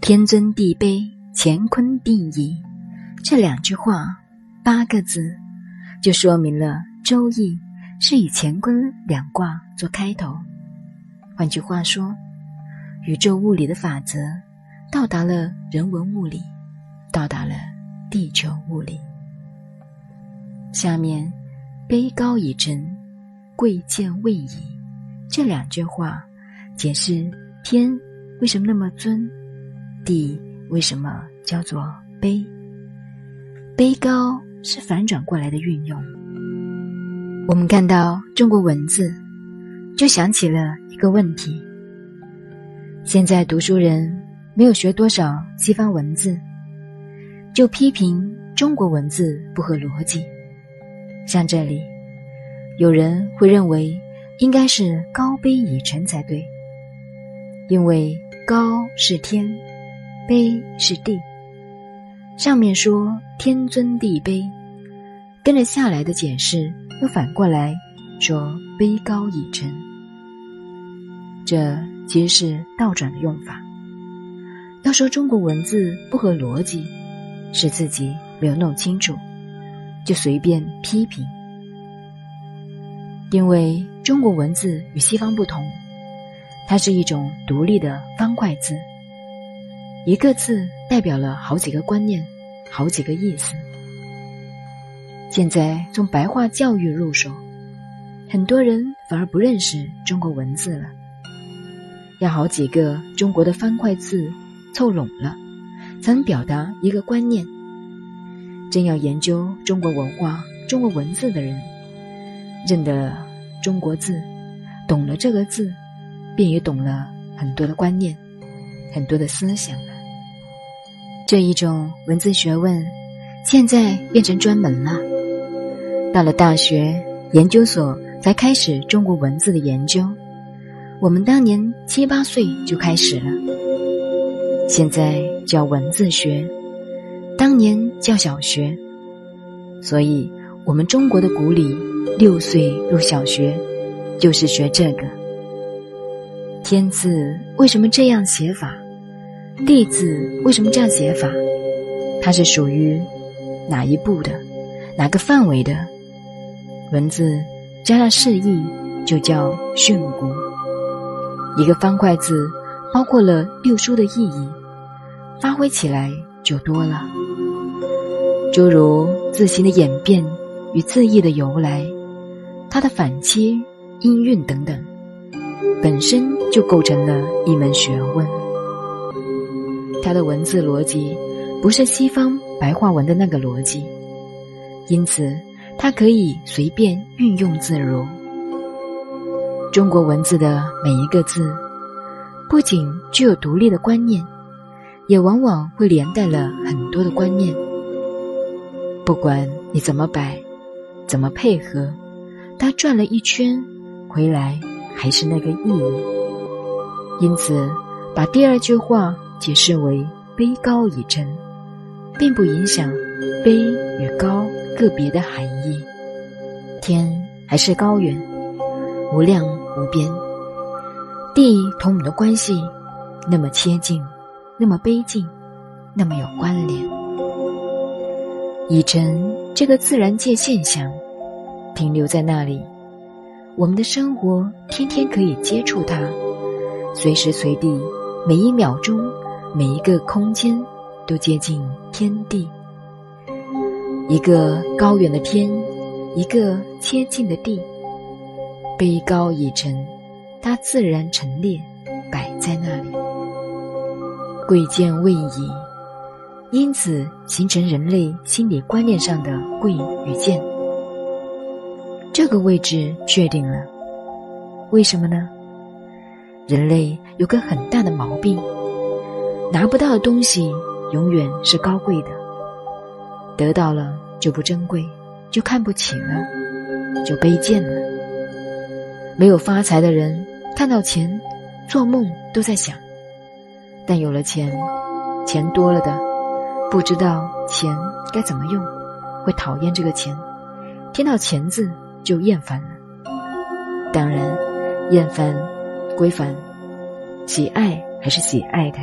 天尊地卑，乾坤定矣。这两句话，八个字，就说明了《周易》是以乾坤两卦做开头。换句话说，宇宙物理的法则到达了人文物理，到达了地球物理。下面，卑高以臣，贵贱位矣。这两句话解释天为什么那么尊。地为什么叫做卑？卑高是反转过来的运用。我们看到中国文字，就想起了一个问题：现在读书人没有学多少西方文字，就批评中国文字不合逻辑。像这里，有人会认为应该是高卑以成才对，因为高是天。卑是地，上面说天尊地卑，跟着下来的解释又反过来说卑高以臣，这其实是倒转的用法。要说中国文字不合逻辑，是自己没有弄清楚，就随便批评。因为中国文字与西方不同，它是一种独立的方块字。一个字代表了好几个观念，好几个意思。现在从白话教育入手，很多人反而不认识中国文字了。要好几个中国的方块字凑拢了，才能表达一个观念。真要研究中国文化、中国文字的人，认得中国字，懂了这个字，便也懂了很多的观念，很多的思想。这一种文字学问，现在变成专门了。到了大学、研究所，才开始中国文字的研究。我们当年七八岁就开始了，现在叫文字学，当年叫小学。所以，我们中国的古礼，六岁入小学，就是学这个。天字为什么这样写法？地字为什么这样写法？它是属于哪一部的？哪个范围的？文字加上释义，就叫训诂。一个方块字包括了六书的意义，发挥起来就多了。诸如字形的演变与字义的由来，它的反切、音韵等等，本身就构成了一门学问。它的文字逻辑不是西方白话文的那个逻辑，因此它可以随便运用自如。中国文字的每一个字，不仅具有独立的观念，也往往会连带了很多的观念。不管你怎么摆，怎么配合，它转了一圈回来还是那个意义。因此，把第二句话。解释为卑高以真，并不影响卑与高个别的含义。天还是高远，无量无边；地同我们的关系那么切近，那么卑近，那么有关联。以真这个自然界现象，停留在那里，我们的生活天天可以接触它，随时随地，每一秒钟。每一个空间都接近天地，一个高远的天，一个接近的地，卑高已成，它自然陈列，摆在那里。贵贱位移，因此形成人类心理观念上的贵与贱。这个位置确定了，为什么呢？人类有个很大的毛病。拿不到的东西永远是高贵的，得到了就不珍贵，就看不起了，就卑贱了。没有发财的人看到钱，做梦都在想；但有了钱，钱多了的不知道钱该怎么用，会讨厌这个钱，听到钱字就厌烦了。当然，厌烦归烦，喜爱还是喜爱的。